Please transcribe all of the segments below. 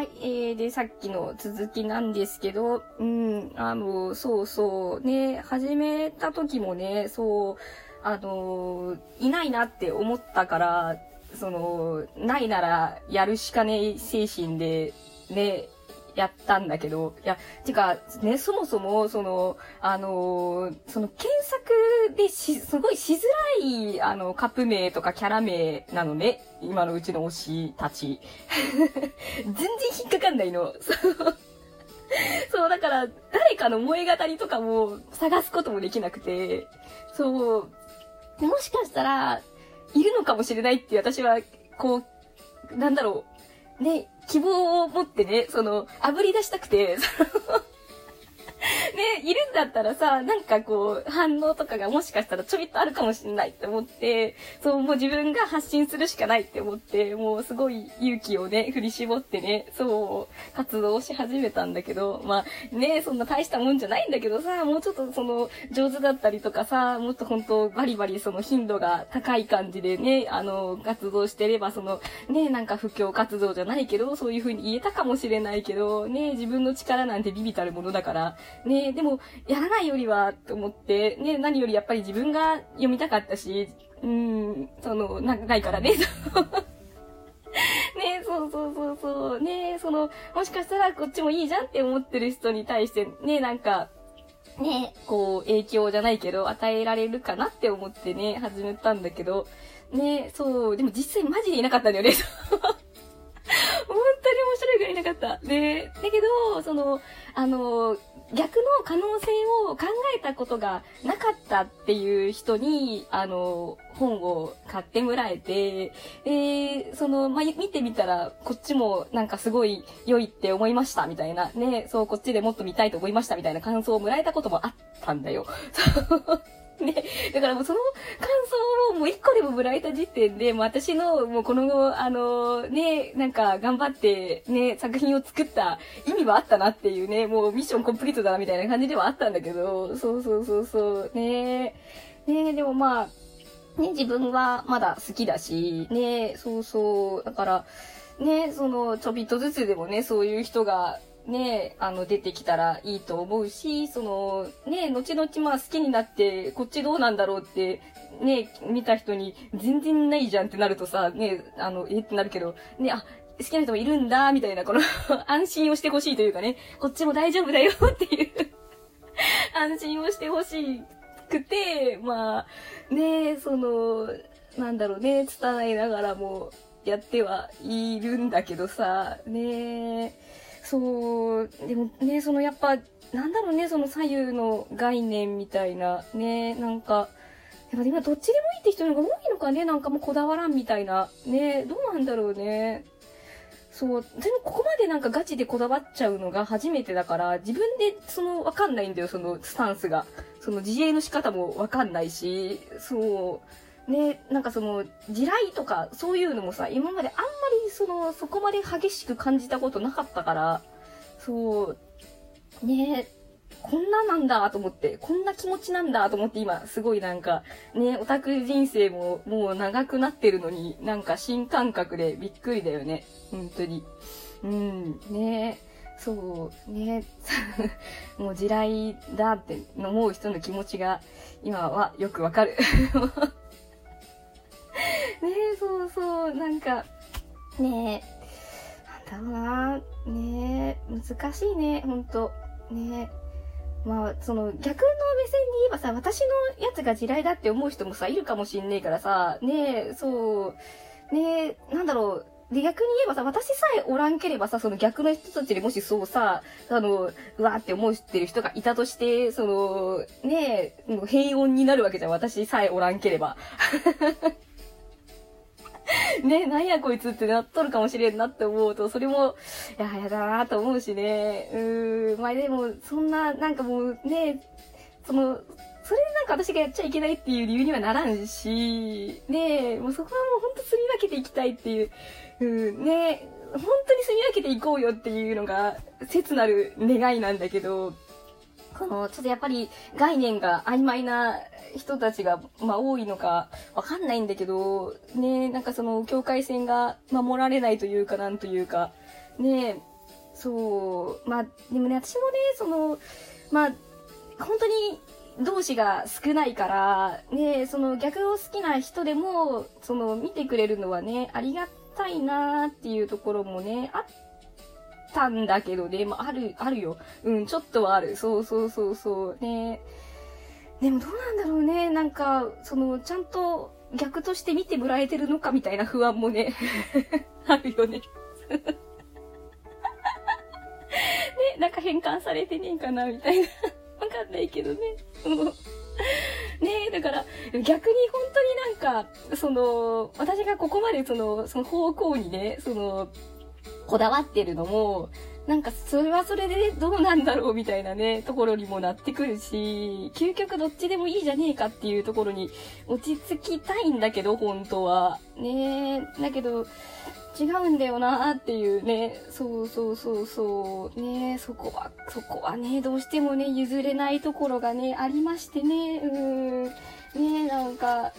はい。えー、で、さっきの続きなんですけど、うん、あの、そうそう、ね、始めた時もね、そう、あの、いないなって思ったから、その、ないならやるしかねえ精神で、ね、やったんだけど、いや、てか、ね、そもそも、その、あのー、その検索でし、すごいしづらい、あの、カップ名とかキャラ名なのね。今のうちの推したち。全然引っかかんないの。そう、だから、誰かの萌え語りとかも探すこともできなくて、そう、もしかしたら、いるのかもしれないって私は、こう、なんだろう、ね、希望を持ってね、その、炙り出したくて、ね、いるんだったらさ、なんかこう、反応とかがもしかしたらちょびっとあるかもしれないって思って、そう、もう自分が発信するしかないって思って、もうすごい勇気をね、振り絞ってね、そう、活動し始めたんだけど、まあ、ね、そんな大したもんじゃないんだけどさ、もうちょっとその、上手だったりとかさ、もっと本当バリバリその頻度が高い感じでね、あの、活動してれば、その、ね、なんか布教活動じゃないけど、そういう風に言えたかもしれないけど、ね、自分の力なんてビビたるものだから、ね、ねでも、やらないよりは、と思って、ね、何よりやっぱり自分が読みたかったし、うん、その、な、ないからね。ねそうそうそうそう。ねその、もしかしたらこっちもいいじゃんって思ってる人に対して、ねなんか、ねこう、影響じゃないけど、与えられるかなって思ってね、始めたんだけど、ねそう、でも実際マジでいなかったんだよね。本当に面白いぐらいいなかった。で、だけど、その、あの、逆の可能性を考えたことがなかったっていう人に、あの、本を買ってもらえて、で、その、まあ、見てみたら、こっちもなんかすごい良いって思いましたみたいな、ね、そう、こっちでもっと見たいと思いましたみたいな感想をもらえたこともあったんだよ。ね、だからもうその感想をもう一個でももらえた時点で、もう私の、もうこの、あの、ね、なんか頑張ってね、作品を作った意味はあったなっていうね、もうミッションコンプリートだなみたいな感じではあったんだけど、そうそうそうそう、ね、ね、でもまあ、ね、自分はまだ好きだし、ね、そうそう、だから、ね、その、ちょびっとずつでもね、そういう人が、ね、あの、出てきたらいいと思うし、その、ね、後々まあ好きになって、こっちどうなんだろうって、ね、見た人に全然ないじゃんってなるとさ、ね、あの、えってなるけど、ね、あ、好きな人もいるんだ、みたいな、この 安心をしてほしいというかね、こっちも大丈夫だよっていう 安心をしてほしくて、まあ、ね、その、なんだろうね、伝えながらもやってはいるんだけどさ、ね。えそう、でもね、そのやっぱ、なんだろうね、その左右の概念みたいな、ね、なんか、やっぱ今どっちでもいいって人の方が多いのかね、なんかもうこだわらんみたいな。ね、どうなんだろうね。そう、全然ここまでなんかガチでこだわっちゃうのが初めてだから、自分でそのわかんないんだよ、そのスタンスが。その自衛の仕方もわかんないし、そう、ね、なんかその、地雷とかそういうのもさ、今まであんその、そこまで激しく感じたことなかったから、そう、ねこんななんだと思って、こんな気持ちなんだと思って今、すごいなんか、ね、オタク人生ももう長くなってるのに、なんか新感覚でびっくりだよね。本当に。うん、ねそう、ね もう地雷だって思う人の気持ちが今はよくわかる。ねそうそう、なんか、ねえ。なんだろうな。ねえ。難しいね、ほんと。ねえ。まあ、その、逆の目線で言えばさ、私のやつが地雷だって思う人もさ、いるかもしんねえからさ、ねえ、そう、ねえ、なんだろう、で、逆に言えばさ、私さえおらんければさ、その逆の人たちでもしそうさ、あの、うわーって思ってる人がいたとして、その、ねえ、平穏になるわけじゃん、私さえおらんければ。ね、なんやこいつってなっとるかもしれんなって思うと、それも、いや、やだなと思うしね。うーん、まあでも、そんな、なんかもうね、その、それなんか私がやっちゃいけないっていう理由にはならんし、ねもうそこはもうほんと住み分けていきたいっていう、うん、ね本当に住み分けていこうよっていうのが、切なる願いなんだけど、この、ちょっとやっぱり概念が曖昧な人たちが、まあ多いのかわかんないんだけど、ねなんかその境界線が守られないというかなんというか、ねそう、まあ、でもね、私もね、その、まあ、本当に同士が少ないから、ね、その逆を好きな人でも、その見てくれるのはね、ありがたいなっていうところもね、あってたんだけどね、まあ、ある、あるよ。うん、ちょっとはある。そうそうそうそう。ね。でもどうなんだろうね。なんか、その、ちゃんと逆として見てもらえてるのかみたいな不安もね、あるよね。ね、なんか変換されてねえかなみたいな。わかんないけどね。ねえ、だから、逆に本当になんか、その、私がここまでその、その方向にね、その、こだわってるのも、なんかそれはそれでどうなんだろうみたいなね、ところにもなってくるし、究極どっちでもいいじゃねえかっていうところに落ち着きたいんだけど、本当は。ねえ、だけど、違うんだよなーっていうね、そうそうそうそう、ねそこは、そこはね、どうしてもね、譲れないところがね、ありましてね、うーん、ねなんか、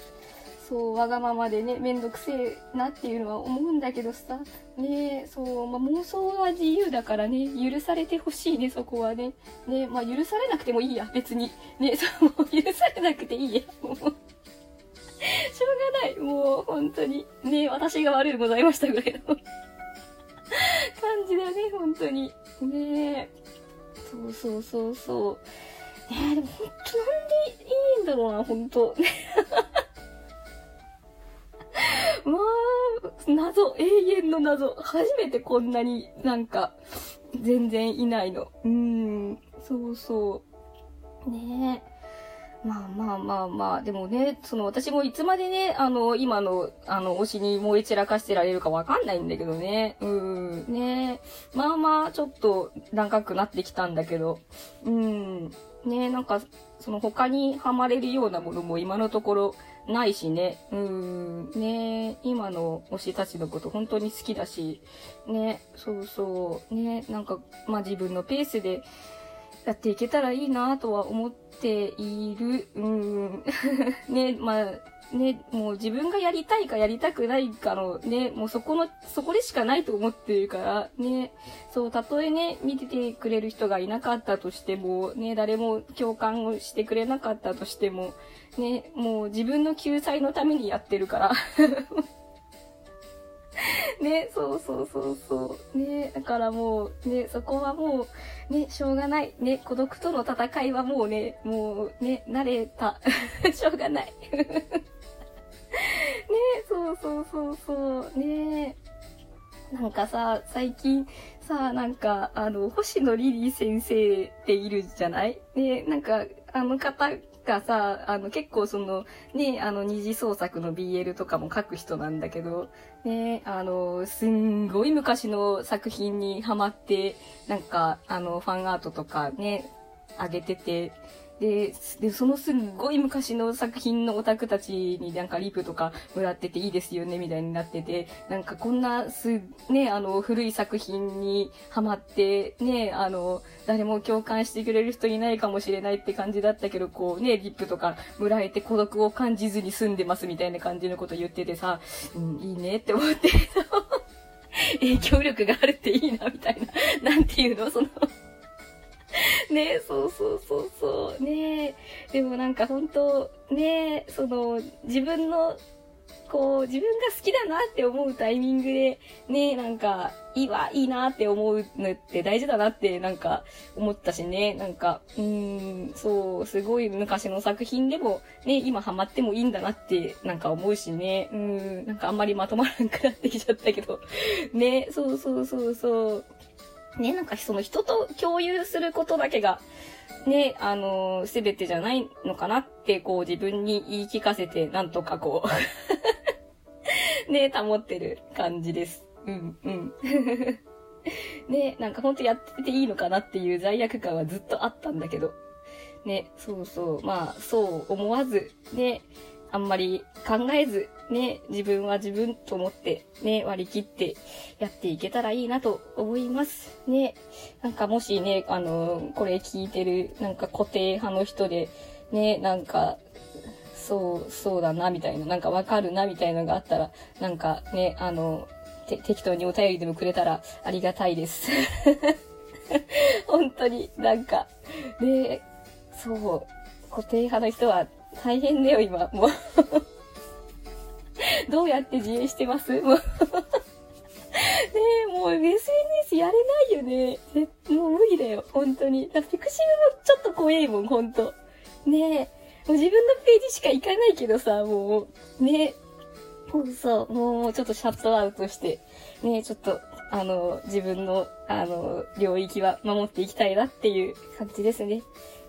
そう、わがままでね、めんどくせえなっていうのは思うんだけどさ、ねそう、まあ、妄想は自由だからね、許されてほしいね、そこはね。ねまあ、許されなくてもいいや、別に。ねそう、も う許されなくていいや、もう。しょうがない。もう、本当に。ね私が悪いでございましたぐらいの感じだね、本当に。ねそうそうそうそう。ねでも本当なんでいいんだろうな、本当 まあ、謎、永遠の謎。初めてこんなになんか、全然いないの。うん、そうそう。ねえ。まあまあまあまあ、でもね、その私もいつまでね、あの、今の、あの、推しに燃え散らかしてられるかわかんないんだけどね。うん、ね。まあまあ、ちょっと長くなってきたんだけど、うん、ねなんか、その他にハマれるようなものも今のところないしね。うん、ね今の推したちのこと本当に好きだし、ね、そうそう、ね、なんか、まあ自分のペースで、やっていけたらいいなとは思っている。うん。ね、まあ、ね、もう自分がやりたいかやりたくないかのね、もうそこの、そこでしかないと思ってるから、ね、そう、たとえね、見ててくれる人がいなかったとしても、ね、誰も共感をしてくれなかったとしても、ね、もう自分の救済のためにやってるから。ね、そうそうそうそう。ね、だからもう、ね、そこはもう、ね、しょうがない。ね、孤独との戦いはもうね、もうね、慣れた。しょうがない。ね、そうそうそうそう。ね、なんかさ、最近さ、なんか、あの、星野リリー先生っているじゃない？ね、なんか、あの方がさ、あの、結構その、ね、あの、二次創作の BL とかも書く人なんだけど、ね、あの、すんごい昔の作品にハマって、なんか、あの、ファンアートとかね、あげてて、で、で、そのすんごい昔の作品のオタクたちになんかリプとかもらってていいですよね、みたいになってて、なんかこんなす、ね、あの、古い作品にハマって、ね、あの、誰も共感してくれる人いないかもしれないって感じだったけど、こうね、リップとかもらえて孤独を感じずに済んでますみたいな感じのこと言っててさ、うん、いいねって思って、影響力があるっていいな、みたいな。なんていうの？その、ねそうそうそうそう。ねでもなんか本当ねその、自分の、こう、自分が好きだなって思うタイミングで、ねなんか、いいわ、いいなって思うのって大事だなってなんか思ったしね、なんか、うん、そう、すごい昔の作品でも、ね、今ハマってもいいんだなってなんか思うしね、うん、なんかあんまりまとまらなくなってきちゃったけど、ね、そうそうそうそう。ね、なんかその人と共有することだけが、ね、あのすべてじゃないのかなって、こう自分に言い聞かせて、なんとかこう、ね、保ってる感じです。うん、うん。ね、なんかほんとやってていいのかなっていう罪悪感はずっとあったんだけど、ね、そうそう、まあ、そう思わず、ね、あんまり考えず、ね、自分は自分と思って、ね、割り切ってやっていけたらいいなと思います。ね、なんかもしね、あの、これ聞いてる、なんか固定派の人で、ね、なんか、そう、そうだな、みたいな、なんかわかるな、みたいなのがあったら、なんかね、あの、て適当にお便りでもくれたらありがたいです。本当に、なんか、ねそう、固定派の人は大変だよ、今、もう。どうやって自衛してます？もう。ねえ、もう SNS やれないよね。もう無理だよ、本当に。だピクシブもちょっと怖いもん、ほんと。ねえ、もう自分のページしか行かないけどさ、もう、ねえ、そうそう、もうちょっとシャットアウトして、ねえ、ちょっと、あの、自分の、あの、領域は守っていきたいなっていう感じですね。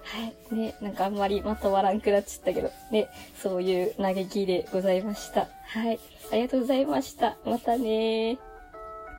はい。ね、なんかあんまりまとまらんくなっちゃったけど、ね、そういう嘆きでございました。はい。ありがとうございました。またね。